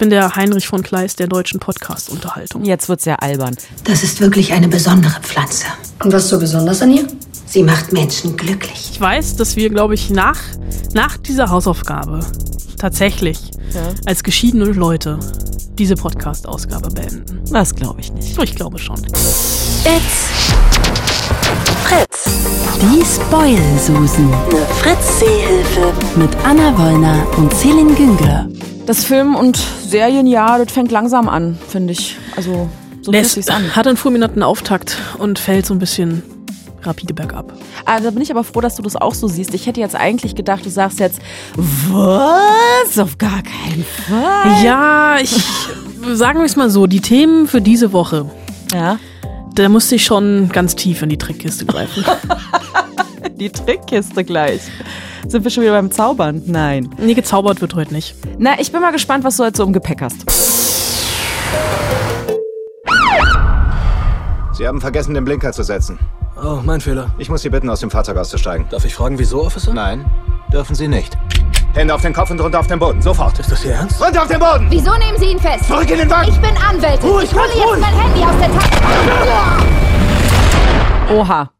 Ich bin der Heinrich von Kleist der deutschen Podcast-Unterhaltung. Jetzt wird's ja albern. Das ist wirklich eine besondere Pflanze. Und was so besonders an ihr? Sie macht Menschen glücklich. Ich weiß, dass wir, glaube ich, nach, nach dieser Hausaufgabe tatsächlich Ja. als geschiedene Leute diese Podcast-Ausgabe beenden. Das glaube ich nicht. Ich glaube schon. It's Fritz. Die Spoil-Susen. Eine Fritz-Seehilfe. Mit Anna Wollner und Celine Güngler. Das Film- und Serienjahr, das fängt langsam an, finde ich. Also, so fühlt Lässt, sich's an. hat einen fulminanten Auftakt und fällt so ein bisschen rapide bergab. Ah, da bin ich aber froh, dass du das auch so siehst. Ich hätte jetzt eigentlich gedacht, du sagst jetzt, was? Auf gar keinen Fall. Ja, ich sagen wir es mal so, die Themen für diese Woche, Ja. da musste ich schon ganz tief in die Trickkiste greifen. Die Trickkiste gleich. Sind wir schon wieder beim Zaubern? Nein. nee, gezaubert wird heute nicht. Na, ich bin mal gespannt, was du jetzt so im Gepäck hast. Sie haben vergessen, den Blinker zu setzen. Oh, mein Fehler. Ich muss Sie bitten, aus dem Fahrzeug auszusteigen. Darf ich fragen, wieso, Officer? Nein, dürfen Sie nicht. Hände auf den Kopf und runter auf den Boden. Sofort. Ist das Ihr Ernst? Runter auf den Boden! Wieso nehmen Sie ihn fest? Zurück in den Wagen! Ich bin Anwältin. Ruhig, ich hole jetzt mein Handy aus der Tasche. Oha.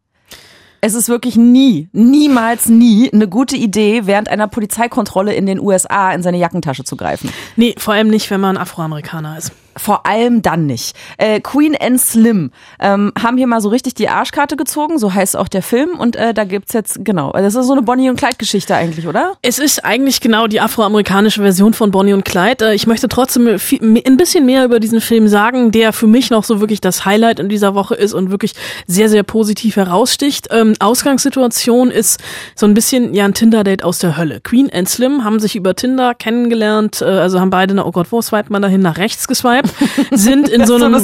Es ist wirklich nie, niemals nie eine gute Idee, während einer Polizeikontrolle in den USA in seine Jackentasche zu greifen. Nee, vor allem nicht, wenn man Afroamerikaner ist. Vor allem dann nicht. Äh, Queen and Slim ähm, haben hier mal so richtig die Arschkarte gezogen, so heißt auch der Film. Und äh, da gibt's jetzt, genau, das ist so eine Bonnie- und Clyde-Geschichte eigentlich, oder? Es ist eigentlich genau die afroamerikanische Version von Bonnie und Clyde. Äh, Ich möchte trotzdem viel, ein bisschen mehr über diesen Film sagen, der für mich noch so wirklich das Highlight in dieser Woche ist und wirklich sehr, sehr positiv heraussticht. Ähm, Ausgangssituation ist so ein bisschen ja ein Tinder-Date aus der Hölle. Queen and Slim haben sich über Tinder kennengelernt, äh, also haben beide, na, oh Gott, wo swipet man dahin? Nach rechts geswiped, sind in so einem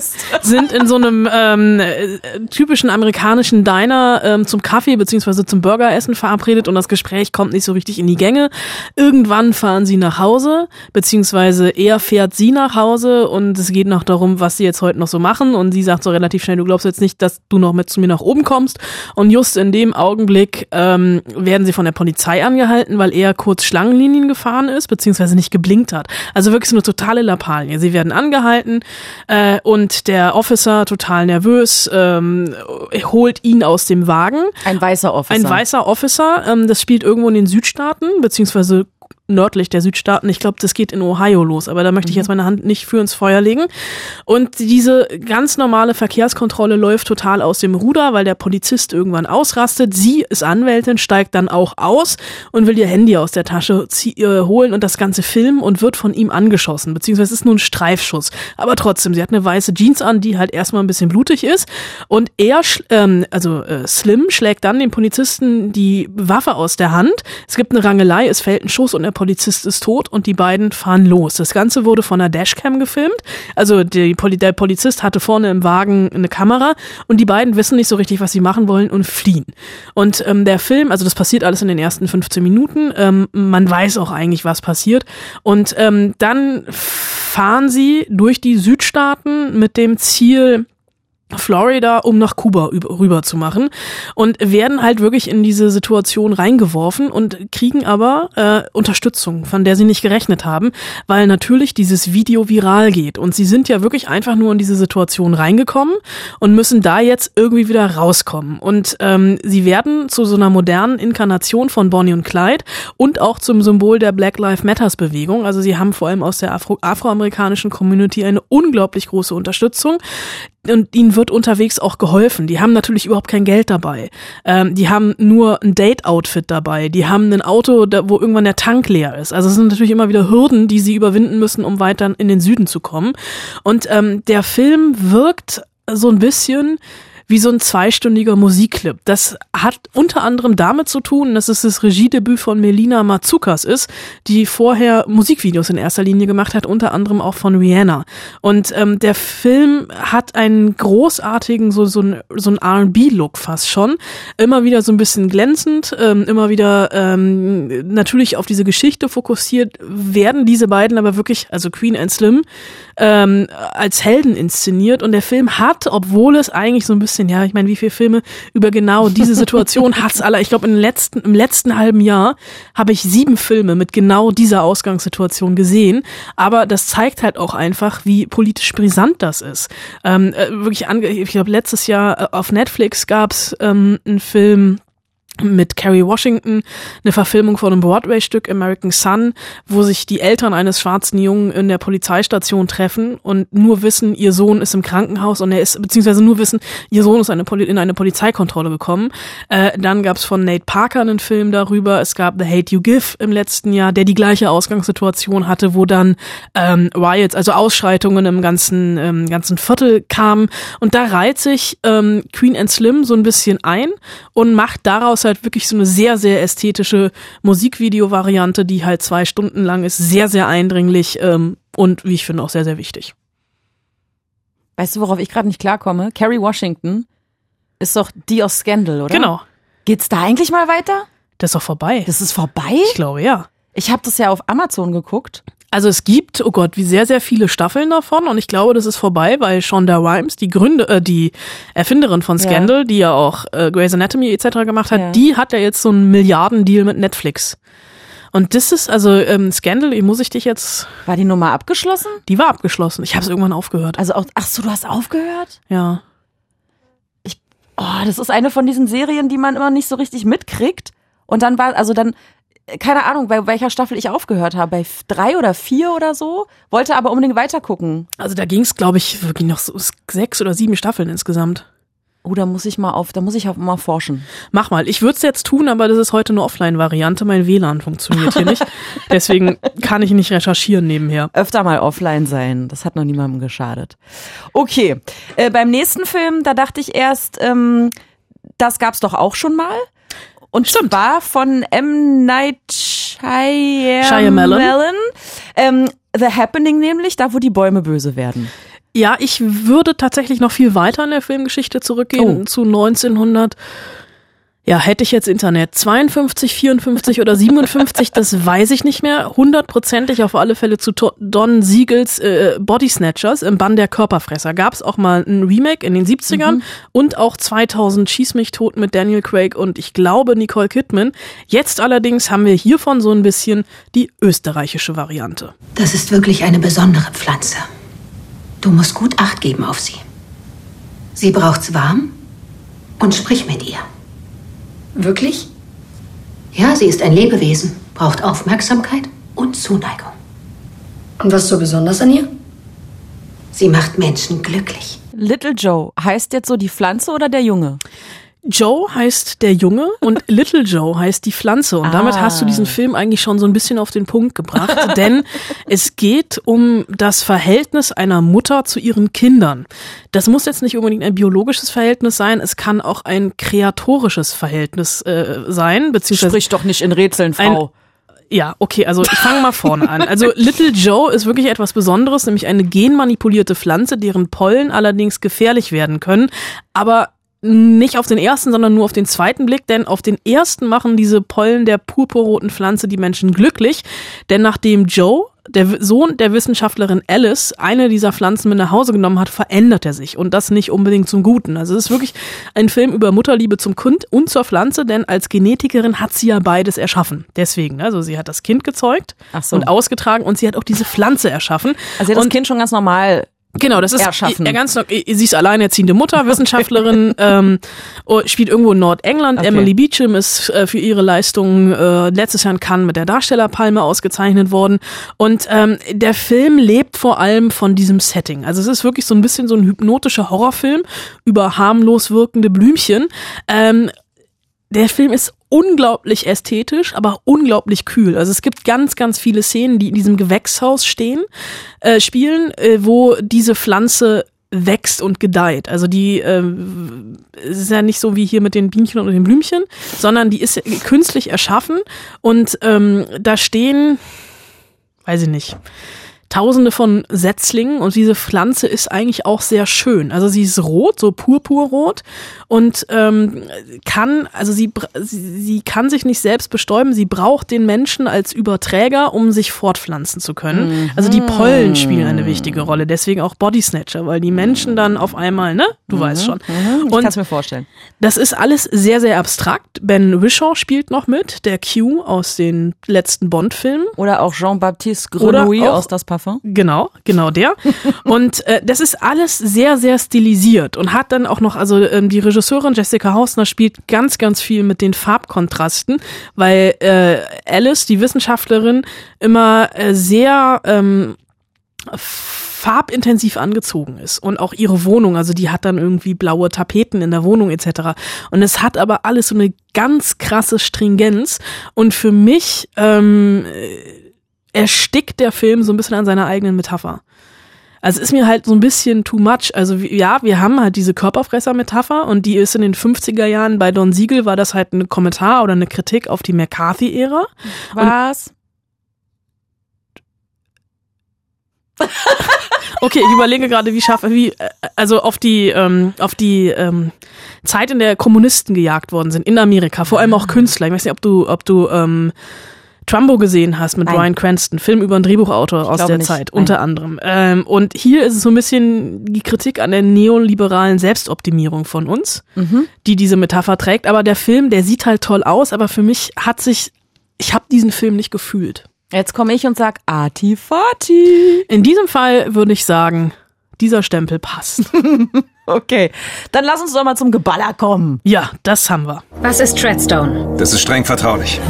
sind in so einem ähm, äh, typischen amerikanischen Diner ähm, zum Kaffee beziehungsweise zum Burgeressen verabredet und das Gespräch kommt nicht so richtig in die Gänge. Irgendwann fahren sie nach Hause, beziehungsweise er fährt sie nach Hause und es geht noch darum, was sie jetzt heute noch so machen und sie sagt so relativ schnell, du glaubst jetzt nicht, dass du noch mit zu mir nach oben kommst und just in dem Augenblick ähm, werden sie von der Polizei angehalten, weil er kurz Schlangenlinien gefahren ist, beziehungsweise nicht geblinkt hat. Also wirklich so eine totale Lappalie. Sie werden angehalten äh, und der Officer, total nervös, ähm, holt ihn aus dem Wagen. Ein weißer Officer. Ein weißer Officer, ähm, das spielt irgendwo in den Südstaaten, beziehungsweise nördlich der Südstaaten. Ich glaube, das geht in Ohio los, aber da möchte ich jetzt meine Hand nicht für ins Feuer legen. Und diese ganz normale Verkehrskontrolle läuft total aus dem Ruder, weil der Polizist irgendwann ausrastet. Sie ist Anwältin, steigt dann auch aus und will ihr Handy aus der Tasche äh, holen und das Ganze filmen und wird von ihm angeschossen, beziehungsweise es ist nur ein Streifschuss. Aber trotzdem, sie hat eine weiße Jeans an, die halt erstmal ein bisschen blutig ist. Und er, ähm, also äh, Slim, schlägt dann dem Polizisten die Waffe aus der Hand. Es gibt eine Rangelei, es fällt ein Schuss und der Polizist ist tot und die beiden fahren los. Das Ganze wurde von einer Dashcam gefilmt. Also Poli der Polizist hatte vorne im Wagen eine Kamera und die beiden wissen nicht so richtig, was sie machen wollen und fliehen. Und ähm, der Film, also das passiert alles in den ersten 15 Minuten. Ähm, man weiß auch eigentlich, was passiert. Und ähm, dann fahren sie durch die Südstaaten mit dem Ziel, Florida, um nach Kuba üb- rüber zu machen und werden halt wirklich in diese Situation reingeworfen und kriegen aber äh, Unterstützung, von der sie nicht gerechnet haben, weil natürlich dieses Video viral geht und sie sind ja wirklich einfach nur in diese Situation reingekommen und müssen da jetzt irgendwie wieder rauskommen und ähm, sie werden zu so einer modernen Inkarnation von Bonnie und Clyde und auch zum Symbol der Black Lives Matters Bewegung. Also sie haben vor allem aus der Afro afroamerikanischen Community eine unglaublich große Unterstützung und ihnen wird unterwegs auch geholfen. Die haben natürlich überhaupt kein Geld dabei. Ähm, die haben nur ein Date-Outfit dabei. Die haben ein Auto, da, wo irgendwann der Tank leer ist. Also es sind natürlich immer wieder Hürden, die sie überwinden müssen, um weiter in den Süden zu kommen. Und ähm, der Film wirkt so ein bisschen wie so ein zweistündiger Musikclip. Das hat unter anderem damit zu tun, dass es das Regiedebüt von Melina Matsoukas ist, die vorher Musikvideos in erster Linie gemacht hat, unter anderem auch von Rihanna. Und ähm, der Film hat einen großartigen, so, so ein, so ein R&B-Look fast schon. Immer wieder so ein bisschen glänzend, ähm, immer wieder ähm, natürlich auf diese Geschichte fokussiert, werden diese beiden aber wirklich, also Queen and Slim, ähm, als Helden inszeniert. Und der Film hat, obwohl es eigentlich so ein bisschen bisschen, ja, ich meine, wie viele Filme über genau diese Situation hat's alle. Ich glaube, im letzten, im letzten halben Jahr habe ich sieben Filme mit genau dieser Ausgangssituation gesehen. Aber das zeigt halt auch einfach, wie politisch brisant das ist. Ähm, äh, wirklich, ange ich glaube, letztes Jahr äh, auf Netflix gab's ähm, einen Film, mit Kerry Washington, eine Verfilmung von einem Broadway-Stück American Sun, wo sich die Eltern eines schwarzen Jungen in der Polizeistation treffen und nur wissen, ihr Sohn ist im Krankenhaus und er ist, beziehungsweise nur wissen, ihr Sohn ist eine Poli in eine Polizeikontrolle gekommen. Äh, dann gab's von Nate Parker einen Film darüber. Es gab The Hate You Give im letzten Jahr, der die gleiche Ausgangssituation hatte, wo dann ähm, Riots, also Ausschreitungen im ganzen, ähm, ganzen Viertel kamen. Und da reiht sich ähm, Queen and Slim so ein bisschen ein und macht daraus halt wirklich so eine sehr, sehr ästhetische Musikvideo-Variante, die halt zwei Stunden lang ist, sehr, sehr eindringlich ähm, und wie ich finde auch sehr, sehr wichtig. Weißt du, worauf ich gerade nicht klarkomme? Carrie Washington ist doch die aus Scandal, oder? Genau. Geht's da eigentlich mal weiter? Das ist doch vorbei. Das ist vorbei? ich glaube, ja. Ich habe das ja auf Amazon geguckt. Also es gibt, oh Gott, wie sehr, sehr viele Staffeln davon und ich glaube, das ist vorbei, weil Shonda Rhimes, die Gründe, äh, die Erfinderin von Scandal, die ja auch äh, Grey's Anatomy etc. gemacht hat, Ja. die hat ja jetzt so einen Milliardendeal mit Netflix. Und das ist, also ähm, Scandal, muss ich dich jetzt, War die Nummer abgeschlossen? die war abgeschlossen. Ich habe es irgendwann aufgehört. Also auch, ach so, du hast aufgehört? Ja. Oh, das ist eine von diesen Serien, die man immer nicht so richtig mitkriegt. Und dann war, also dann, keine Ahnung, bei welcher Staffel ich aufgehört habe, bei drei oder vier oder so, wollte aber unbedingt weitergucken. Also da ging es, glaube ich, wirklich noch so sechs oder sieben Staffeln insgesamt. Oh, da muss ich mal auf, da muss ich auch mal forschen. Mach mal. Ich würde es jetzt tun, aber das ist heute eine Offline-Variante. Mein WLAN funktioniert hier nicht. Deswegen kann ich nicht recherchieren nebenher. Öfter mal offline sein, das hat noch niemandem geschadet. Okay, äh, beim nächsten Film, da dachte ich erst, ähm, das gab's doch auch schon mal. Und Stimmt. zwar von M. Night Shyamalan. Ähm, The Happening nämlich, da wo die Bäume böse werden. Ja, ich würde tatsächlich noch viel weiter in der Filmgeschichte zurückgehen Oh. zu 1900. Ja, hätte ich jetzt Internet 52, 54 oder 57, das weiß ich nicht mehr. Hundertprozentig auf alle Fälle zu Don Siegels äh, Body Snatchers im Bann der Körperfresser. Gab es auch mal ein Remake in den 70ern und auch 2000 Schieß mich tot mit Daniel Craig und ich glaube Nicole Kidman. Jetzt allerdings haben wir hiervon so ein bisschen die österreichische Variante. Das ist wirklich eine besondere Pflanze. Du musst gut Acht geben auf sie. Sie braucht's warm und sprich mit ihr. Wirklich? Ja, sie ist ein Lebewesen, braucht Aufmerksamkeit und Zuneigung. Und was ist so besonders an ihr? Sie macht Menschen glücklich. Little Joe, heißt jetzt so die Pflanze oder der Junge? Joe heißt der Junge und Little Joe heißt die Pflanze. Und damit Ah. hast du diesen Film eigentlich schon so ein bisschen auf den Punkt gebracht, denn es geht um das Verhältnis einer Mutter zu ihren Kindern. Das muss jetzt nicht unbedingt ein biologisches Verhältnis sein, es kann auch ein kreatorisches Verhältnis äh, sein, beziehungsweise Sprich doch nicht in Rätseln, Frau. ja, okay, also ich fange mal vorne an. Also Little Joe ist wirklich etwas Besonderes, nämlich eine genmanipulierte Pflanze, deren Pollen allerdings gefährlich werden können, aber nicht auf den ersten, sondern nur auf den zweiten Blick, denn auf den ersten machen diese Pollen der purpurroten Pflanze die Menschen glücklich, denn nachdem Joe der Sohn der Wissenschaftlerin Alice eine dieser Pflanzen mit nach Hause genommen hat, verändert er sich und das nicht unbedingt zum Guten. Also es ist wirklich ein Film über Mutterliebe zum Kind und zur Pflanze, denn als Genetikerin hat sie ja beides erschaffen. Deswegen, also sie hat das Kind gezeugt so. und ausgetragen und sie hat auch diese Pflanze erschaffen. Also sie hat das und Kind schon ganz normal. Genau, das ist erschaffen. Ja, ganz, sie ist alleinerziehende Mutter, Wissenschaftlerin, ähm, oh, spielt irgendwo in Nordengland. Okay. Emily Beecham ist äh, für ihre Leistungen äh, letztes Jahr in Cannes mit der Darstellerpalme ausgezeichnet worden. Und ähm, der Film lebt vor allem von diesem Setting. Also es ist wirklich so ein bisschen so ein hypnotischer Horrorfilm über harmlos wirkende Blümchen. Ähm, der Film ist unglaublich ästhetisch, aber unglaublich kühl. Also es gibt ganz, ganz viele Szenen, die in diesem Gewächshaus stehen, äh, spielen, äh, wo diese Pflanze wächst und gedeiht. Also die es ist ja nicht so wie hier mit den Bienchen und den Blümchen, sondern die ist künstlich erschaffen und ähm, da stehen, weiß ich nicht, tausende von Setzlingen und diese Pflanze ist eigentlich auch sehr schön. Also sie ist rot, so purpurrot und ähm, kann, also sie, sie, sie kann sich nicht selbst bestäuben, sie braucht den Menschen als Überträger, um sich fortpflanzen zu können. Also die Pollen spielen eine wichtige Rolle, deswegen auch Body Snatcher, weil die Menschen dann auf einmal, ne, du weißt schon. Ich kann es mir vorstellen. Das ist alles sehr, sehr abstrakt. Ben Wishaw spielt noch mit, der Q aus den letzten Bond-Filmen. Oder auch Jean-Baptiste Grenouille aus Das Parfum. Genau, genau der. Und äh, das ist alles sehr, sehr stilisiert und hat dann auch noch, also ähm, die Regisseurin Jessica Hausner spielt ganz, ganz viel mit den Farbkontrasten, weil äh, Alice, die Wissenschaftlerin, immer äh, sehr ähm, farbintensiv angezogen ist und auch ihre Wohnung, also die hat dann irgendwie blaue Tapeten in der Wohnung etc. Und es hat aber alles so eine ganz krasse Stringenz und für mich ähm, erstickt der Film so ein bisschen an seiner eigenen Metapher. Also es ist mir halt so ein bisschen too much. Also ja, wir haben halt diese Körperfresser-Metapher und die ist in den 50er Jahren bei Don Siegel war das halt ein Kommentar oder eine Kritik auf die McCarthy-Ära. Was? Okay, ich überlege gerade, wie schaffe, wie, also auf die, ähm, auf die ähm, Zeit, in der Kommunisten gejagt worden sind in Amerika, vor allem auch Künstler. Ich weiß nicht, ob du, ob du ähm, Trumbo gesehen hast mit Nein. Brian Cranston, Film über einen Drehbuchautor aus der nicht. Zeit, Nein. unter anderem. Ähm, und hier ist es so ein bisschen die Kritik an der neoliberalen Selbstoptimierung von uns, Mhm. die diese Metapher trägt. Aber der Film, der sieht halt toll aus, aber für mich hat sich, ich habe diesen Film nicht gefühlt. Jetzt komme ich und sag Atifati. In diesem Fall würde ich sagen, dieser Stempel passt. Okay, dann lass uns doch mal zum Geballer kommen. Ja, das haben wir. Was ist Treadstone? Das ist streng vertraulich.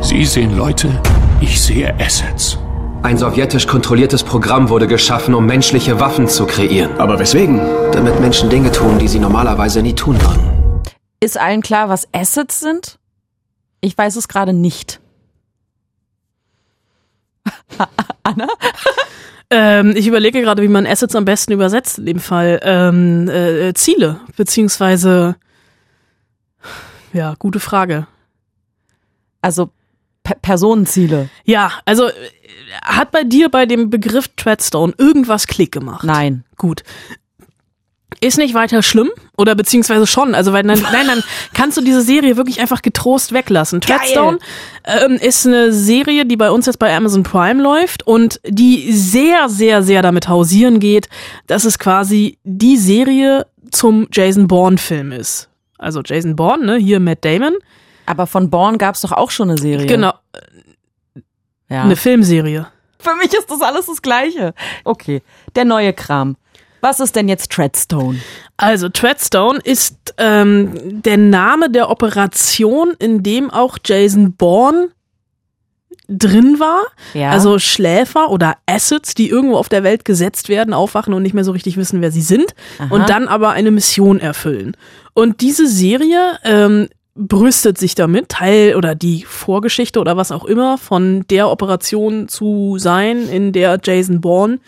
Sie sehen Leute, ich sehe Assets. Ein sowjetisch kontrolliertes Programm wurde geschaffen, um menschliche Waffen zu kreieren. Aber weswegen? Damit Menschen Dinge tun, die sie normalerweise nie tun würden. Ist allen klar, was Assets sind? Ich weiß es gerade nicht. Anna? Ähm, ich überlege gerade, wie man Assets am besten übersetzt in dem Fall. Ähm, äh, Ziele, beziehungsweise, ja, gute Frage. Also Personenziele. Ja, also äh, hat bei dir bei dem Begriff Treadstone irgendwas Klick gemacht? Nein. Gut. Ist nicht weiter schlimm oder beziehungsweise schon. Also weil dann, nein, dann kannst du diese Serie wirklich einfach getrost weglassen. Treadstone ähm, ist eine Serie, die bei uns jetzt bei Amazon Prime läuft und die sehr, sehr, sehr damit hausieren geht, dass es quasi die Serie zum Jason Bourne-Film ist. Also Jason Bourne, ne, hier Matt Damon. Aber von Born gab es doch auch schon eine Serie. Genau, Ja. eine Filmserie. Für mich ist das alles das Gleiche. Okay, der neue Kram. Was ist denn jetzt Treadstone? Also Treadstone ist ähm, der Name der Operation, in dem auch Jason Bourne drin war. Ja. Also Schläfer oder Assets, die irgendwo auf der Welt gesetzt werden, aufwachen und nicht mehr so richtig wissen, wer sie sind Aha. und dann aber eine Mission erfüllen. Und diese Serie ähm, brüstet sich damit, Teil oder die Vorgeschichte oder was auch immer von der Operation zu sein, in der Jason Bourne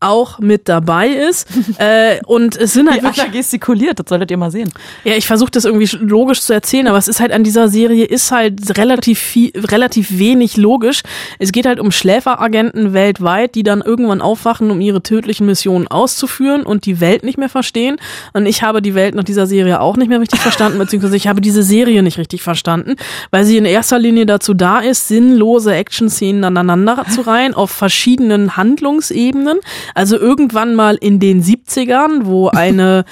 auch mit dabei ist. äh, und es sind halt Wie wirklich gestikuliert, das solltet ihr mal sehen. ja, ich versuche das irgendwie logisch zu erzählen, aber es ist halt an dieser Serie ist halt relativ viel, relativ wenig logisch. Es geht halt um Schläferagenten weltweit, die dann irgendwann aufwachen, um ihre tödlichen Missionen auszuführen und die Welt nicht mehr verstehen. Und ich habe die Welt nach dieser Serie auch nicht mehr richtig verstanden, beziehungsweise ich habe diese Serie nicht richtig verstanden, weil sie in erster Linie dazu da ist, sinnlose Action-Szenen aneinander zu reihen auf verschiedenen Handlungsebenen. Also irgendwann mal in den 70ern, wo eine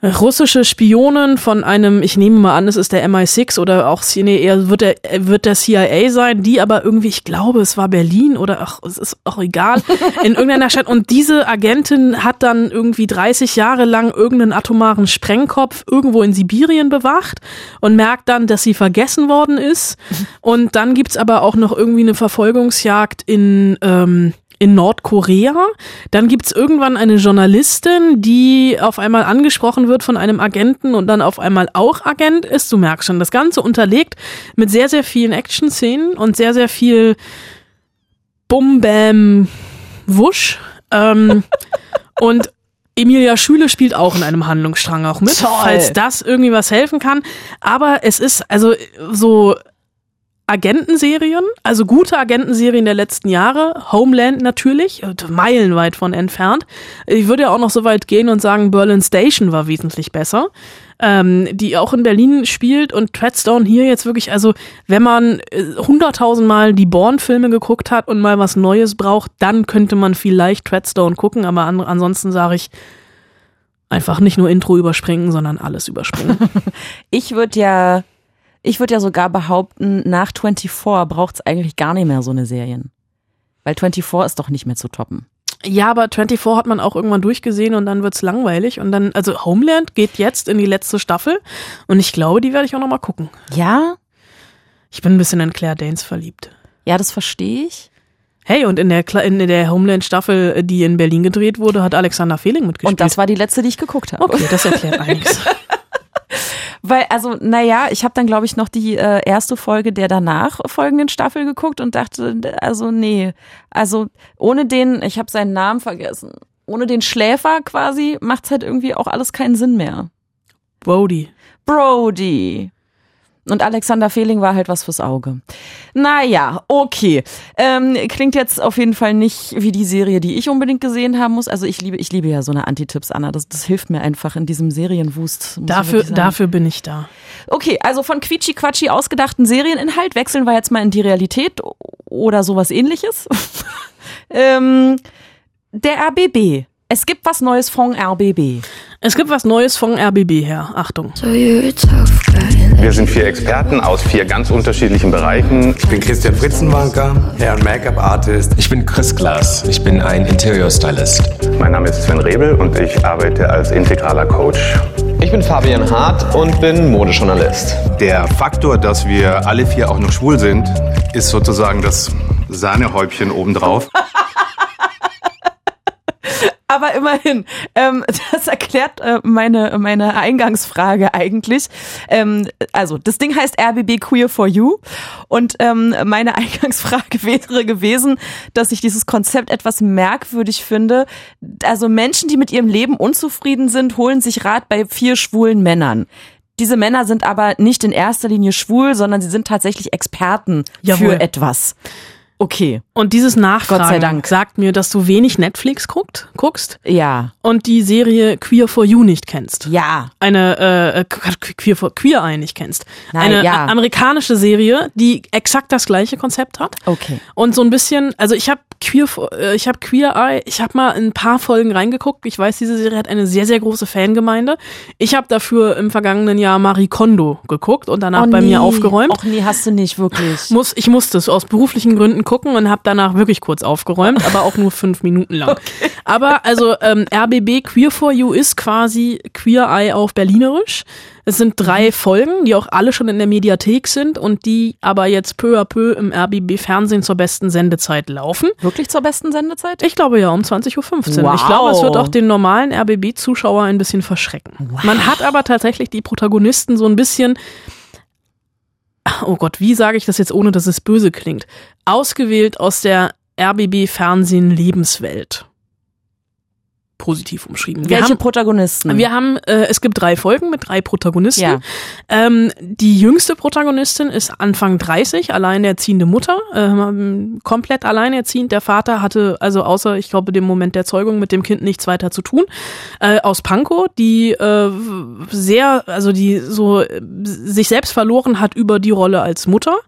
russische Spionin von einem, ich nehme mal an, es ist der MI6 oder auch, nee, eher wird der, wird der CIA sein, die aber irgendwie, ich glaube, es war Berlin oder ach, es ist auch egal, in irgendeiner Stadt. Und diese Agentin hat dann irgendwie 30 Jahre lang irgendeinen atomaren Sprengkopf irgendwo in Sibirien bewacht und merkt dann, dass sie vergessen worden ist. Und dann gibt's aber auch noch irgendwie eine Verfolgungsjagd in, ähm, in Nordkorea. Dann gibt's irgendwann eine Journalistin, die auf einmal angesprochen wird von einem Agenten und dann auf einmal auch Agent ist. Du merkst schon, das Ganze unterlegt mit sehr, sehr vielen Action-Szenen und sehr, sehr viel Bum, Bam, Wusch. Ähm, und Emilia Schüle spielt auch in einem Handlungsstrang auch mit, Toll. falls das irgendwie was helfen kann. Aber es ist also so Agentenserien, also gute Agentenserien der letzten Jahre. Homeland natürlich, äh, meilenweit von entfernt. Ich würde ja auch noch so weit gehen und sagen, Berlin Station war wesentlich besser. Ähm, die auch in Berlin spielt und Treadstone hier jetzt wirklich, also wenn man hunderttausendmal äh, die Bourne-Filme geguckt hat und mal was Neues braucht, dann könnte man vielleicht Treadstone gucken, aber an, ansonsten sage ich, einfach nicht nur Intro überspringen, sondern alles überspringen. ich würde ja, ich würde ja sogar behaupten, nach 24 braucht es eigentlich gar nicht mehr so eine Serien. Weil 24 ist doch nicht mehr zu toppen. Ja, aber 24 hat man auch irgendwann durchgesehen und dann wird's langweilig und dann, also Homeland geht jetzt in die letzte Staffel und ich glaube, die werde ich auch nochmal gucken. Ja? Ich bin ein bisschen in Claire Danes verliebt. Ja, das verstehe ich. Hey, und in der, in der Homeland-Staffel, die in Berlin gedreht wurde, hat Alexander Fehling mitgespielt. Und das war die letzte, die ich geguckt habe. Okay, das erklärt einiges. Weil, also, naja, ich habe dann, glaube ich, noch die äh, erste Folge der danach folgenden Staffel geguckt und dachte, also nee, also ohne den, ich habe seinen Namen vergessen, ohne den Schläfer quasi macht's halt irgendwie auch alles keinen Sinn mehr. Brody. Brody. Und Alexander Fehling war halt was fürs Auge. Naja, okay. Ähm, klingt jetzt auf jeden Fall nicht wie die Serie, die ich unbedingt gesehen haben muss. Also ich liebe, ich liebe ja so eine Anti-Tipps, Anna. Das, das hilft mir einfach in diesem Serienwust. Dafür, dafür bin ich da. Okay, also von Quietschi-Quatschi ausgedachten Serieninhalt wechseln wir jetzt mal in die Realität oder sowas ähnliches. ähm, der RBB. Es gibt was Neues von RBB. Es gibt was Neues von RBB her. Achtung. Wir sind vier Experten aus vier ganz unterschiedlichen Bereichen. Ich bin Christian Fritzenwanker, Hair- und Make-up-Artist. Ich bin Chris Glass. Ich bin ein Interior-Stylist. Mein Name ist Sven Rebel und ich arbeite als integraler Coach. Ich bin Fabian Hart und bin Modejournalist. Der Faktor, dass wir alle vier auch noch schwul sind, ist sozusagen das Sahnehäubchen obendrauf. Aber immerhin, ähm, das erklärt äh, meine, meine Eingangsfrage eigentlich. Ähm, also, das Ding heißt RBB Queer for You. Und ähm, meine Eingangsfrage wäre gewesen, dass ich dieses Konzept etwas merkwürdig finde. Also Menschen, die mit ihrem Leben unzufrieden sind, holen sich Rat bei vier schwulen Männern. Diese Männer sind aber nicht in erster Linie schwul, sondern sie sind tatsächlich Experten Jawohl. für etwas. Okay. Und dieses Nachfragen Gott sei Dank. sagt mir, dass du wenig Netflix guckt, guckst Ja. und die Serie Queer for You nicht kennst. Ja. Eine äh, Queer for Queer Eye nicht kennst. Nein, Eine ja. amerikanische Serie, die exakt das gleiche Konzept hat. Okay. Und so ein bisschen, also ich habe Queer, for- äh, ich habe Queer Eye, ich habe mal in ein paar Folgen reingeguckt. Ich weiß, diese Serie hat eine sehr, sehr große Fangemeinde. Ich habe dafür im vergangenen Jahr Marie Kondo geguckt und danach Oh, bei nee. mir aufgeräumt. Och nee, hast du nicht, wirklich. Muss, ich musste es aus beruflichen Gründen gucken und habe danach wirklich kurz aufgeräumt, aber auch nur fünf Minuten lang. Aber also ähm, RBB Queer for You ist quasi Queer Eye auf Berlinerisch. Es sind drei Folgen, die auch alle schon in der Mediathek sind und die aber jetzt peu à peu im RBB Fernsehen zur besten Sendezeit laufen. Wirklich zur besten Sendezeit? Ich glaube ja, um 20.15 Uhr. Wow. Ich glaube, es wird auch den normalen RBB-Zuschauer ein bisschen verschrecken. Man hat aber tatsächlich die Protagonisten so ein bisschen, oh Gott, wie sage ich das jetzt, ohne dass es böse klingt, ausgewählt aus der RBB-Fernsehen-Lebenswelt. Positiv umschrieben. Wir Welche haben, Protagonisten? wir haben, äh, es gibt drei Folgen mit drei Protagonisten. Ja. Ähm, die jüngste Protagonistin ist Anfang 30, alleinerziehende Mutter, ähm, komplett alleinerziehend. Der Vater hatte also außer, ich glaube, dem Moment der Zeugung mit dem Kind nichts weiter zu tun. Äh, aus Pankow, die äh, sehr, also die so äh, sich selbst verloren hat über die Rolle als Mutter.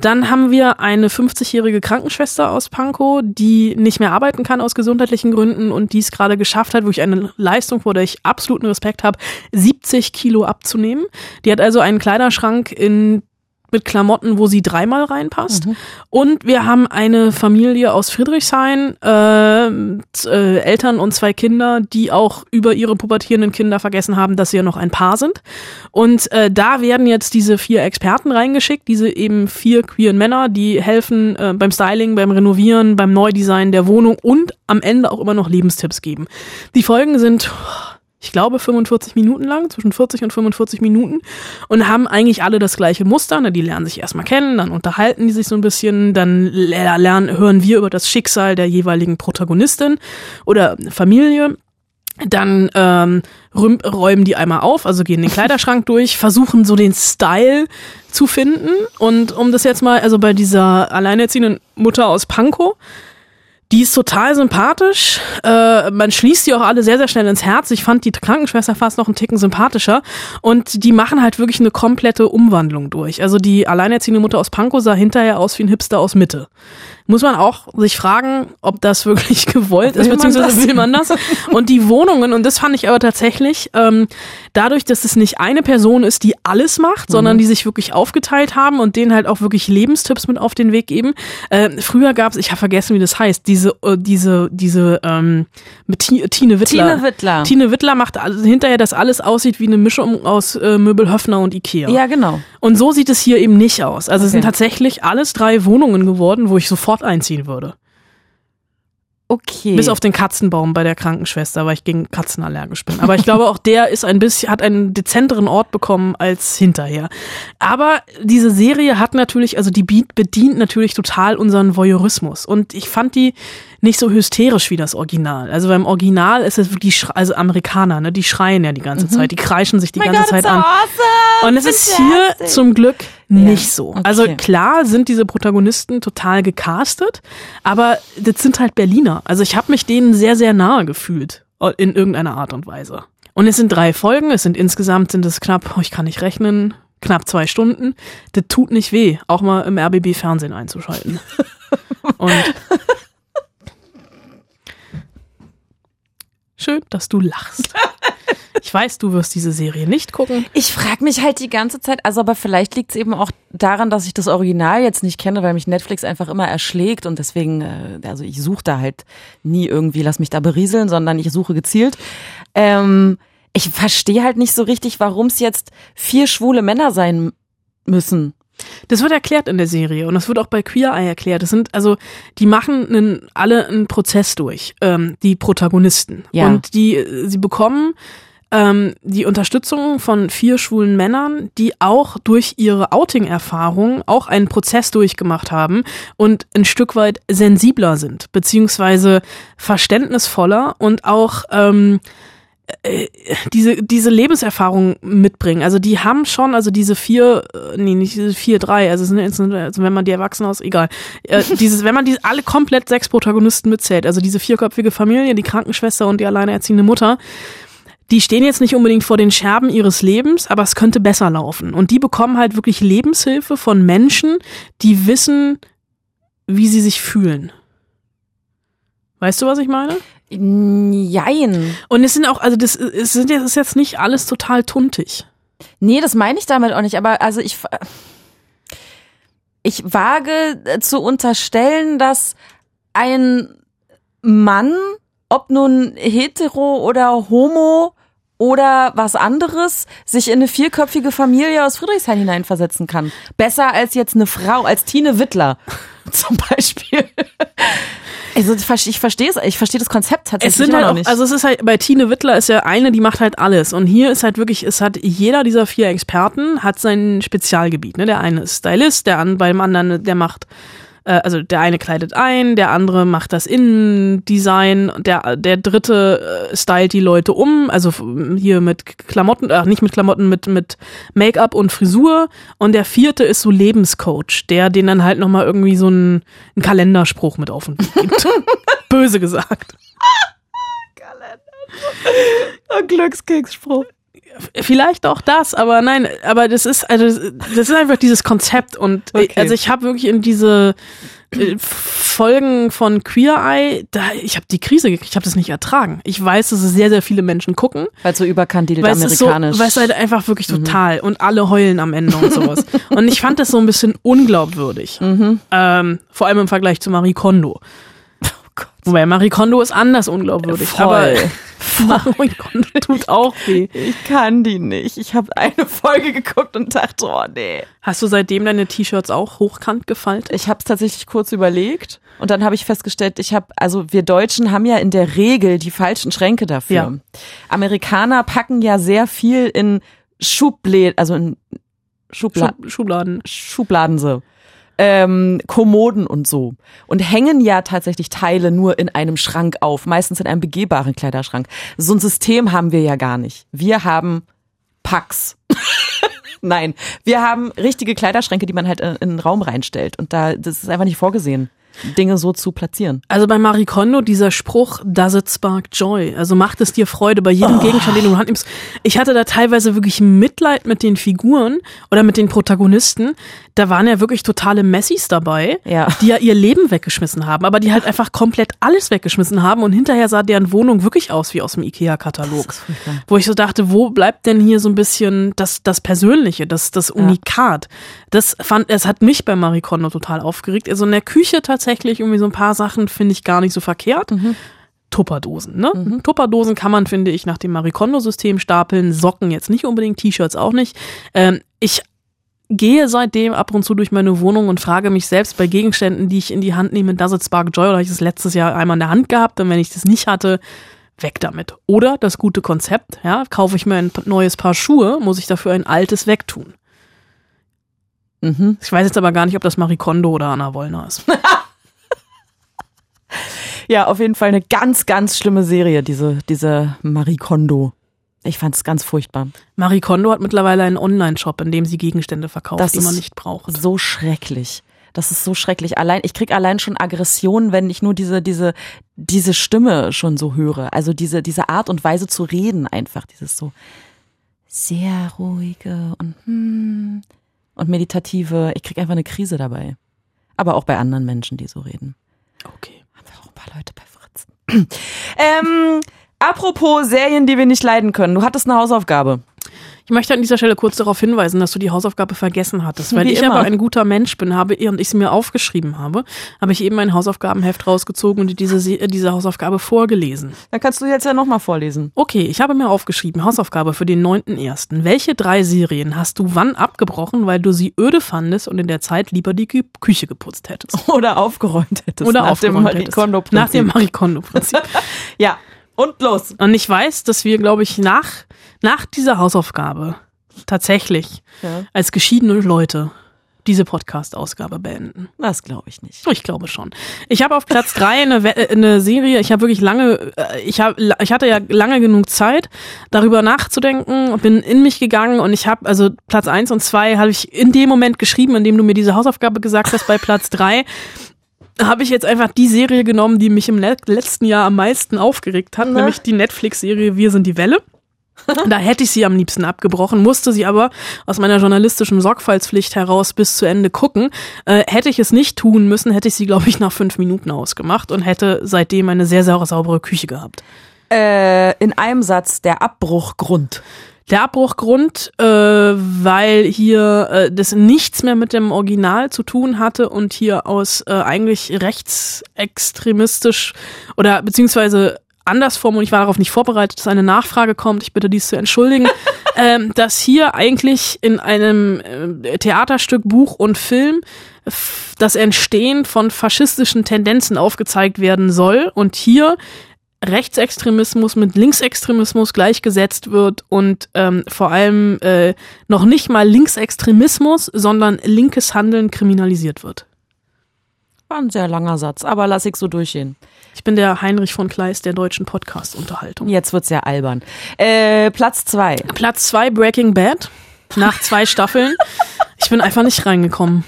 Dann haben wir eine 50-jährige Krankenschwester aus Pankow, die nicht mehr arbeiten kann aus gesundheitlichen Gründen und die es gerade geschafft hat, wo ich eine Leistung, vor ich absoluten Respekt habe, 70 Kilo abzunehmen. Die hat also einen Kleiderschrank in mit Klamotten, wo sie dreimal reinpasst. Und wir haben eine Familie aus Friedrichshain, äh, äh, Eltern und zwei Kinder, die auch über ihre pubertierenden Kinder vergessen haben, dass sie ja noch ein Paar sind. Und äh, da werden jetzt diese vier Experten reingeschickt, diese eben vier queeren Männer, die helfen äh, beim Styling, beim Renovieren, beim Neudesign der Wohnung und am Ende auch immer noch Lebenstipps geben. Die Folgen sind ich glaube, 45 Minuten lang, zwischen 40 und 45 Minuten und haben eigentlich alle das gleiche Muster. Ne? Die lernen sich erstmal kennen, dann unterhalten die sich so ein bisschen, dann le- lernen, hören wir über das Schicksal der jeweiligen Protagonistin oder Familie. Dann ähm, räumen die einmal auf, also gehen den Kleiderschrank durch, versuchen so den Style zu finden. Und um das jetzt mal, also bei dieser alleinerziehenden Mutter aus Pankow, die ist total sympathisch. Äh, man schließt die auch alle sehr, sehr schnell ins Herz. Ich fand die Krankenschwester fast noch einen Ticken sympathischer. Und die machen halt wirklich eine komplette Umwandlung durch. Also die alleinerziehende Mutter aus Pankow sah hinterher aus wie ein Hipster aus Mitte. Muss man auch sich fragen, ob das wirklich gewollt ist, Will beziehungsweise das? will man das? Und die Wohnungen, und das fand ich aber tatsächlich, ähm, dadurch, dass es nicht eine Person ist, die alles macht, Mhm. sondern die sich wirklich aufgeteilt haben und denen halt auch wirklich Lebenstipps mit auf den Weg geben. Äh, früher gab es, ich habe vergessen, wie das heißt, diese, äh, diese, diese ähm, mit Ti- Tine Wittler. Tine Wittler. Tine Wittler macht also hinterher, dass alles aussieht wie eine Mischung aus äh, Möbel Höffner und Ikea. Ja, genau. Und so sieht es hier eben nicht aus. Also es Okay. sind tatsächlich alles drei Wohnungen geworden, wo ich sofort einziehen würde. Okay. Bis auf den Katzenbaum bei der Krankenschwester, weil ich gegen Katzen allergisch bin. Aber ich glaube auch der ist ein bisschen, hat einen dezenteren Ort bekommen als hinterher. Aber diese Serie hat natürlich, also die bedient natürlich total unseren Voyeurismus. Und ich fand die nicht so hysterisch wie das Original. Also beim Original ist es wirklich, also Amerikaner, ne, die schreien ja die ganze Mhm. Zeit, die kreischen sich die My ganze God, Zeit so an. awesome, Und es ist hier zum Glück nicht so. okay. Also klar sind diese Protagonisten total gecastet, aber das sind halt Berliner. Also ich habe mich denen sehr, sehr nahe gefühlt in irgendeiner Art und Weise. Und es sind drei Folgen, es sind insgesamt sind es knapp, oh, ich kann nicht rechnen, knapp zwei Stunden. Das tut nicht weh, auch mal im RBB Fernsehen einzuschalten. und schön, dass du lachst. Ich weiß, du wirst diese Serie nicht gucken. Ich frage mich halt die ganze Zeit, also aber vielleicht liegt es eben auch daran, dass ich das Original jetzt nicht kenne, weil mich Netflix einfach immer erschlägt und deswegen, äh, also ich suche da halt nie irgendwie, lass mich da berieseln, sondern ich suche gezielt. Ähm, ich verstehe halt nicht so richtig, warum es jetzt vier schwule Männer sein müssen. Das wird erklärt in der Serie und das wird auch bei Queer Eye erklärt. Das sind also, die machen einen, alle einen Prozess durch, ähm, die Protagonisten. Ja. Und die, sie bekommen ähm, die Unterstützung von vier schwulen Männern, die auch durch ihre Outing-Erfahrung auch einen Prozess durchgemacht haben und ein Stück weit sensibler sind, beziehungsweise verständnisvoller und auch ähm, äh, diese, diese Lebenserfahrung mitbringen. Also die haben schon, also diese vier, äh, nee, nicht diese vier, drei, also, sind, also wenn man die Erwachsenen aus, egal. Äh, dieses, wenn man die alle komplett sechs Protagonisten mitzählt, also diese vierköpfige Familie, die Krankenschwester und die alleinerziehende Mutter, die stehen jetzt nicht unbedingt vor den Scherben ihres Lebens, aber es könnte besser laufen. Und die bekommen halt wirklich Lebenshilfe von Menschen, die wissen, wie sie sich fühlen. Weißt du, was ich meine? Jein. Und es sind auch, also das, es sind jetzt, ist jetzt nicht alles total tuntig. Nee, das meine ich damit auch nicht, aber also ich ich wage zu unterstellen, dass ein Mann, ob nun hetero oder homo oder was anderes, sich in eine vierköpfige Familie aus Friedrichshain hineinversetzen kann. Besser als jetzt eine Frau, als Tine Wittler zum Beispiel. Also ich verstehe, es, ich verstehe das Konzept Es tatsächlich sind immer halt auch, nicht. also es ist halt, bei Tine Wittler ist ja eine, die macht halt alles. Und hier ist halt wirklich, es hat jeder dieser vier Experten hat sein Spezialgebiet. Ne? Der eine ist Stylist, der an, beim anderen, der macht, also der eine kleidet ein, der andere macht das Innendesign, der, der dritte äh, stylt die Leute um, also hier mit Klamotten, ach nicht mit Klamotten, mit, mit Make-up und Frisur. Und der vierte ist so Lebenscoach, der den dann halt nochmal irgendwie so einen, einen Kalenderspruch mit auf den Weg gibt. Böse gesagt. Ein Glückskeksspruch. Vielleicht auch das, aber nein, aber das ist also das ist einfach dieses Konzept und Okay. also ich habe wirklich in diese äh, Folgen von Queer Eye, da ich habe die Krise gekriegt, ich habe das nicht ertragen. Ich weiß, dass es sehr sehr viele Menschen gucken, Weil so überkandidelt weil es ist so, amerikanisch. weil es halt einfach wirklich total und alle heulen am Ende und sowas. und ich fand das so ein bisschen unglaubwürdig, ähm, vor allem im Vergleich zu Marie Kondo. Wobei Marie Kondo ist anders unglaubwürdig, Voll. aber Marie Kondo tut auch weh. Ich kann die nicht. Ich habe eine Folge geguckt und dachte, oh nee. Hast du seitdem deine T-Shirts auch hochkant gefaltet? Ich habe es tatsächlich kurz überlegt und dann habe ich festgestellt, ich habe, also wir Deutschen haben ja in der Regel die falschen Schränke dafür. Ja. Amerikaner packen ja sehr viel in Schubläden, also in Schubla Schub, Schubladen. Schubladen so. Ähm, Kommoden und so. Und hängen ja tatsächlich Teile nur in einem Schrank auf, meistens in einem begehbaren Kleiderschrank. So ein System haben wir ja gar nicht. Wir haben Packs. Nein, wir haben richtige Kleiderschränke, die man halt in, in einen Raum reinstellt. Und da, das ist einfach nicht vorgesehen. Dinge so zu platzieren. Also bei Marie Kondo dieser Spruch, does it spark joy? Also macht es dir Freude bei jedem Oh. Gegenstand, den du in die Hand nimmst. Ich hatte da teilweise wirklich Mitleid mit den Figuren oder mit den Protagonisten. Da waren ja wirklich totale Messis dabei, Ja. die ja ihr Leben weggeschmissen haben, aber die halt einfach komplett alles weggeschmissen haben und hinterher sah deren Wohnung wirklich aus wie aus dem Ikea-Katalog. Wo ich so dachte, wo bleibt denn hier so ein bisschen das, das Persönliche, das, das Unikat? Das fand, es hat mich bei Marie Kondo total aufgeregt. Also in der Küche tatsächlich irgendwie so ein paar Sachen finde ich gar nicht so verkehrt. Tupperdosen, ne? Tupperdosen kann man, finde ich, nach dem Marie Kondo-System stapeln. Socken jetzt nicht unbedingt, T-Shirts auch nicht. Ähm, ich gehe seitdem ab und zu durch meine Wohnung und frage mich selbst bei Gegenständen, die ich in die Hand nehme, does it spark joy? Oder habe ich das letztes Jahr einmal in der Hand gehabt? Und wenn ich das nicht hatte, weg damit. Oder das gute Konzept, ja, kaufe ich mir ein neues Paar Schuhe, muss ich dafür ein altes wegtun. Mhm. Ich weiß jetzt aber gar nicht, ob das Marie Kondo oder Anna Wollner ist. Ja, auf jeden Fall eine ganz, ganz schlimme Serie, diese, diese Marie Kondo. Ich fand es ganz furchtbar. Marie Kondo hat mittlerweile einen Online-Shop, in dem sie Gegenstände verkauft, Das die man ist nicht braucht. So schrecklich. Das ist so schrecklich. Allein, ich krieg allein schon Aggression, wenn ich nur diese, diese, diese Stimme schon so höre. Also diese, diese Art und Weise zu reden einfach. Dieses so sehr ruhige und, hm, und meditative. Ich krieg einfach eine Krise dabei. Aber auch bei anderen Menschen, die so reden. Okay. Haben wir auch ein paar Leute bei Fritz. ähm, apropos Serien, die wir nicht leiden können. Du hattest eine Hausaufgabe. Ich möchte an dieser Stelle kurz darauf hinweisen, dass du die Hausaufgabe vergessen hattest. Weil Wie ich immer. aber ein guter Mensch bin, habe und ich sie mir aufgeschrieben habe, habe ich eben ein Hausaufgabenheft rausgezogen und diese, Se- diese Hausaufgabe vorgelesen. Dann kannst du jetzt ja nochmal vorlesen. Okay, ich habe mir aufgeschrieben, Hausaufgabe für den 9.1. Welche drei Serien hast du wann abgebrochen, weil du sie öde fandest und in der Zeit lieber die Kü Küche geputzt hättest? Oder aufgeräumt hättest. Oder nach dem aufgeräumt Marie hättest. Kondo-Prinzip. Nach dem Marie Kondo-Prinzip. Ja, und los. Und ich weiß, dass wir, glaube ich, nach, nach dieser Hausaufgabe tatsächlich Ja. als geschiedene Leute diese Podcast-Ausgabe beenden. Das glaube ich nicht. Ich glaube schon. Ich habe auf Platz drei eine, äh, eine Serie, ich habe wirklich lange, äh, ich, hab, ich hatte ja lange genug Zeit, darüber nachzudenken und bin in mich gegangen und ich habe, also Platz eins und zwei habe ich in dem Moment geschrieben, in dem du mir diese Hausaufgabe gesagt hast, bei Platz drei habe ich jetzt einfach die Serie genommen, die mich im let- letzten Jahr am meisten aufgeregt hat, Na? nämlich die Netflix-Serie Wir sind die Welle. Da hätte ich sie am liebsten abgebrochen, musste sie aber aus meiner journalistischen Sorgfaltspflicht heraus bis zu Ende gucken. Äh, hätte ich es nicht tun müssen, hätte ich sie, glaube ich, nach fünf Minuten ausgemacht und hätte seitdem eine sehr, sehr saubere Küche gehabt. Äh, in einem Satz, der Abbruchgrund. Der Abbruchgrund, äh, weil hier äh, das nichts mehr mit dem Original zu tun hatte und hier aus äh, eigentlich rechtsextremistisch oder beziehungsweise anders formuliert, ich war darauf nicht vorbereitet, dass eine Nachfrage kommt, ich bitte dies zu entschuldigen, ähm, dass hier eigentlich in einem äh, Theaterstück, Buch und Film das Entstehen von faschistischen Tendenzen aufgezeigt werden soll und hier Rechtsextremismus mit Linksextremismus gleichgesetzt wird und ähm, vor allem äh, noch nicht mal Linksextremismus, sondern linkes Handeln kriminalisiert wird. War ein sehr langer Satz, aber lass ich so durchgehen. Ich bin der Heinrich von Kleist der deutschen Podcast-Unterhaltung. Jetzt wird's ja albern. Äh, Platz zwei. Platz zwei Breaking Bad. Nach zwei Staffeln. Ich bin einfach nicht reingekommen.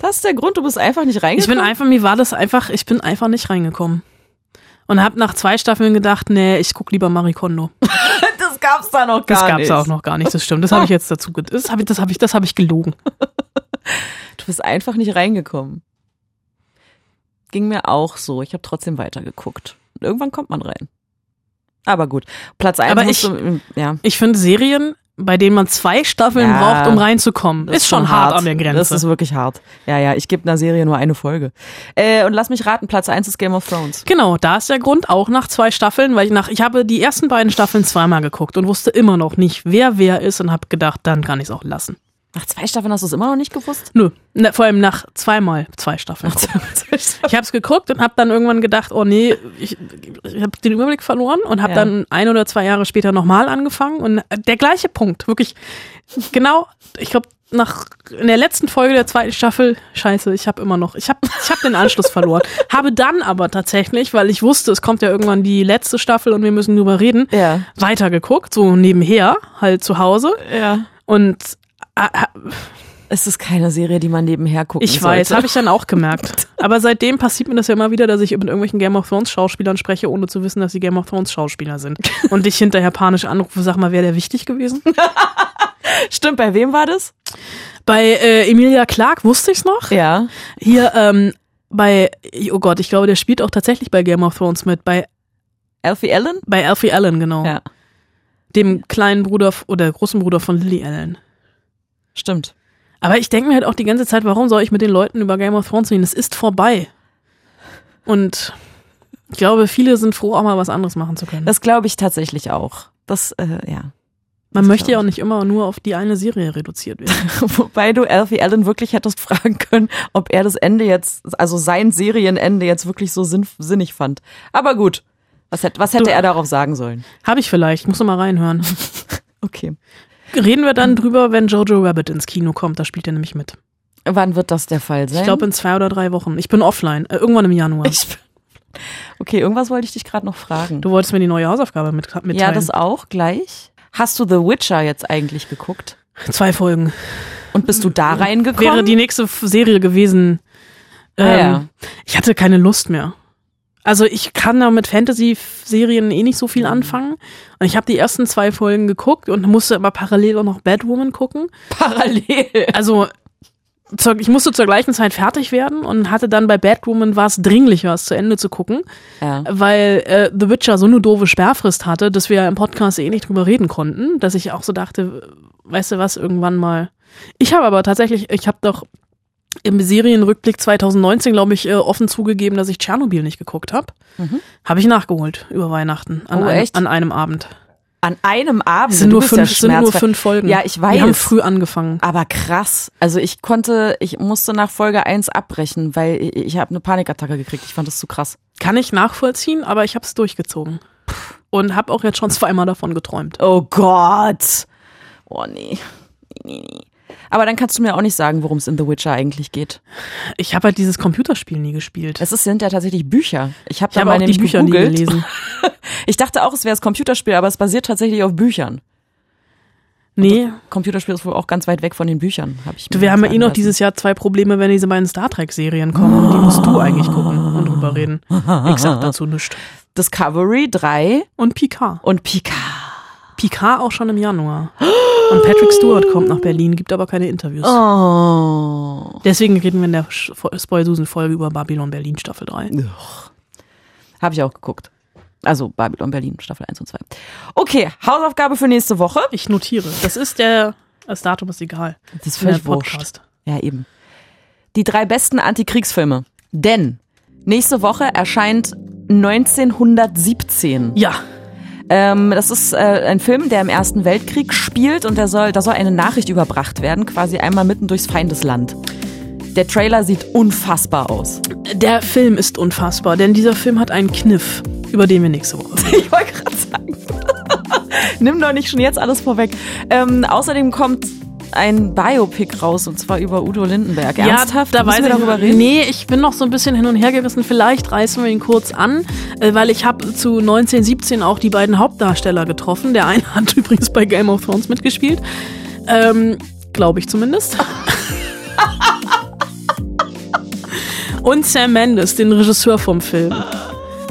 Das ist der Grund, du bist einfach nicht Ich reingekommen. bin einfach, mir war das einfach, ich bin einfach nicht reingekommen. Und hab nach zwei Staffeln gedacht, nee, ich guck lieber Marie Kondo. das gab's da noch Das gar gab's nicht. auch noch gar nicht, das stimmt. Das habe ich jetzt dazu, das habe ich, das habe ich, das habe ich gelogen. Du bist einfach nicht reingekommen. Ging mir auch so. Ich habe trotzdem weitergeguckt. Und irgendwann kommt man rein. Aber gut. Platz eins Aber musst ich- du, ja. Ich finde Serien, bei denen man zwei Staffeln Ja, braucht, um reinzukommen, Das ist, schon hart an der Grenze. Das ist wirklich hart. Ja, ja, ich gebe einer Serie nur eine Folge. Äh, und lass mich raten, Platz eins ist Game of Thrones. Genau, da ist der Grund auch nach zwei Staffeln, weil ich nach ich habe die ersten beiden Staffeln zweimal geguckt und wusste immer noch nicht, wer wer ist und habe gedacht, dann kann ich es auch lassen. Nach zwei Staffeln hast du es immer noch nicht gewusst? Nö, ne, vor allem nach zweimal zwei Staffeln. Ich habe es geguckt und habe dann irgendwann gedacht, oh nee, ich, ich habe den Überblick verloren und habe Ja. dann ein oder zwei Jahre später nochmal angefangen und der gleiche Punkt, wirklich genau, ich glaube nach in der letzten Folge der zweiten Staffel, scheiße, ich habe immer noch, ich habe ich hab den Anschluss verloren. Habe dann aber tatsächlich, weil ich wusste, es kommt ja irgendwann die letzte Staffel und wir müssen drüber reden, Ja. weitergeguckt, so nebenher, halt zu Hause. Ja. Und äh, Es ist keine Serie, die man nebenher gucken ich weiß, habe ich dann auch gemerkt. Aber seitdem passiert mir das ja immer wieder, dass ich mit irgendwelchen Game of Thrones Schauspielern spreche, ohne zu wissen, dass sie Game of Thrones Schauspieler sind. Und ich hinterher panisch anrufe, sag mal, wäre der wichtig gewesen? Stimmt, bei wem war das? Bei äh, Emilia Clark wusste ich's noch. Ja. Hier ähm, bei, oh Gott, ich glaube, der spielt auch tatsächlich bei Game of Thrones mit. Bei Alfie Allen? Bei Alfie Allen, genau. Ja. Dem kleinen Bruder oder großen Bruder von Lily Allen. Stimmt. Aber ich denke mir halt auch die ganze Zeit, warum soll ich mit den Leuten über Game of Thrones reden? Es ist vorbei. Und ich glaube, viele sind froh, auch mal was anderes machen zu können. Das glaube ich tatsächlich auch. Das, äh, ja. Man möchte ja auch nicht immer nur auf die eine Serie reduziert werden. Wobei du Alfie Allen wirklich hättest fragen können, ob er das Ende jetzt, also sein Serienende jetzt wirklich so sinn, sinnig fand. Aber gut. Was, hätte was hätte Du- er darauf sagen sollen? Habe ich vielleicht, muss noch mal reinhören. Okay. Reden wir dann drüber, wenn Jojo Rabbit ins Kino kommt, da spielt er nämlich mit. Wann wird das der Fall sein? Ich glaube in zwei oder drei Wochen. Ich bin offline, äh, irgendwann im Januar. okay, irgendwas wollte ich dich gerade noch fragen. Du wolltest mir die neue Hausaufgabe mit, mitteilen. Ja, das auch gleich. Hast du The Witcher jetzt eigentlich geguckt? Zwei Folgen. Und bist du da reingekommen? Wäre die nächste Serie gewesen. Ah, Ähm, ja. Ich hatte keine Lust mehr. Also ich kann da mit Fantasy-Serien eh nicht so viel anfangen. Und ich habe die ersten zwei Folgen geguckt und musste aber parallel auch noch Batwoman gucken. Parallel? Also ich musste zur gleichen Zeit fertig werden und hatte dann bei Batwoman war es dringlicher, es zu Ende zu gucken, Ja. weil äh, The Witcher so eine doofe Sperrfrist hatte, dass wir im Podcast eh nicht drüber reden konnten, dass ich auch so dachte, weißt du was, irgendwann mal. Ich habe aber tatsächlich, ich habe doch im Serienrückblick 2019, glaube ich, äh, offen zugegeben, dass ich Tschernobyl nicht geguckt habe. Mhm. Habe ich nachgeholt über Weihnachten an, Oh, einem, echt? an einem Abend. An einem Abend. Es sind nur fünf, ja sind nur fünf Folgen. Ja, ich weiß. Wir haben früh angefangen. Aber krass. Also ich konnte, ich musste nach Folge 1 abbrechen, weil ich, ich habe eine Panikattacke gekriegt. Ich fand das zu krass. Kann ich nachvollziehen, aber ich habe es durchgezogen. Und habe auch jetzt schon zweimal davon geträumt. Oh Gott. Oh nee. nee, nee, nee. Aber dann kannst du mir auch nicht sagen, worum es in The Witcher eigentlich geht. Ich habe halt dieses Computerspiel nie gespielt. Es ist, sind ja tatsächlich Bücher. Ich habe da mal die Bücher nie gegoogelt. gelesen. Ich dachte auch, es wäre das Computerspiel, aber es basiert tatsächlich auf Büchern. Nee, Computerspiel ist wohl auch ganz weit weg von den Büchern, habe ich. wir haben ja eh noch dieses Jahr zwei Probleme, wenn diese beiden Star Trek-Serien kommen. Und die musst du eigentlich gucken und drüber reden. Ich sag dazu nichts. Discovery 3 Und Picard. und Picard. Picard auch schon im Januar. Und Patrick Stewart kommt nach Berlin, gibt aber keine Interviews. Oh. Deswegen reden wir in der Spoil-Susan-Folge über Babylon Berlin Staffel 3. Habe ich auch geguckt. Also Babylon Berlin, Staffel 1 und 2. Okay, Hausaufgabe für nächste Woche. Ich notiere. Das ist der, das Datum ist egal. Das ist völlig. Podcast. Ja, eben. Die drei besten Antikriegsfilme. Denn nächste Woche erscheint 1917. Ja. Ähm, das ist äh, ein Film, der im Ersten Weltkrieg spielt und der soll, da soll eine Nachricht überbracht werden, quasi einmal mitten durchs Feindesland. Der Trailer sieht unfassbar aus. Der Film ist unfassbar, denn dieser Film hat einen Kniff, über den wir nächste Woche. Ich wollte gerade sagen. Nimm doch nicht schon jetzt alles vorweg. Ähm, außerdem kommt ein Biopic raus und zwar über Udo Lindenberg. Ernsthaft? da Müssen weiß wir ich darüber reden? Nee, ich bin noch so ein bisschen hin und her gerissen. Vielleicht reißen wir ihn kurz an, äh, weil ich habe zu 1917 auch die beiden Hauptdarsteller getroffen. Der eine hat übrigens bei Game of Thrones mitgespielt. Ähm, Glaube ich zumindest. und Sam Mendes, den Regisseur vom Film.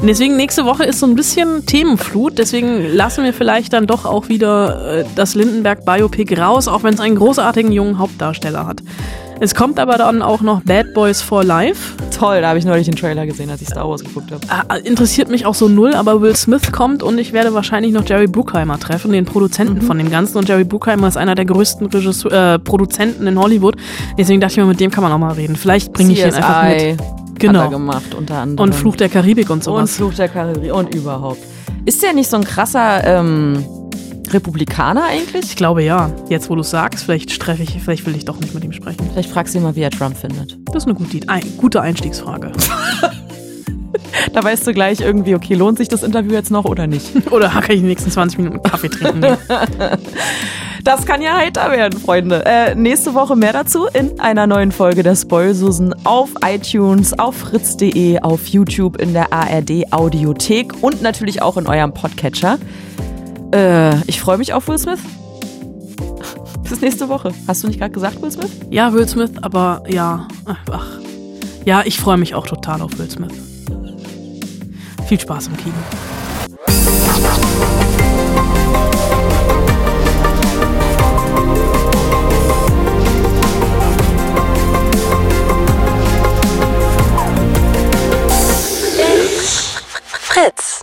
Und deswegen nächste Woche ist so ein bisschen Themenflut. Deswegen lassen wir vielleicht dann doch auch wieder äh, das Lindenberg-Biopic raus, auch wenn es einen großartigen jungen Hauptdarsteller hat. Es kommt aber dann auch noch Bad Boys for Life. Toll, da habe ich neulich den Trailer gesehen, als ich Star Wars geguckt habe. Ah, interessiert mich auch so null, aber Will Smith kommt und ich werde wahrscheinlich noch Jerry Bruckheimer treffen, den Produzenten von dem Ganzen. Und Jerry Bruckheimer ist einer der größten Regisseur, äh, Produzenten in Hollywood. Deswegen dachte ich mir, mit dem kann man auch mal reden. Vielleicht bringe ich ihn einfach CSI mit. Hat Genau. er gemacht, unter anderem. Und Fluch der Karibik und und sowas. Fluch der Karibik und überhaupt. Ist der nicht so ein krasser ähm, Republikaner eigentlich? Ich glaube ja. Jetzt, wo du es sagst, vielleicht streffe ich, vielleicht will ich doch nicht mit ihm sprechen. Vielleicht fragst du ihn mal, wie er Trump findet. Das ist eine gute, ein, gute Einstiegsfrage. Da weißt du gleich irgendwie, okay, lohnt sich das Interview jetzt noch oder nicht? Oder kann ich die nächsten 20 Minuten Kaffee trinken? Das kann ja heiter werden, Freunde. Äh, nächste Woche mehr dazu in einer neuen Folge der Spoilsusen auf iTunes, auf fritz.de, auf YouTube, in der ARD Audiothek und natürlich auch in eurem Podcatcher. Äh, ich freue mich auf Will Smith. Bis nächste Woche. Hast du nicht gerade gesagt, Will Smith? Ja, Will Smith, aber ja, ach, ja, ich freue mich auch total auf Will Smith. Viel Spaß im Kino. Fritz.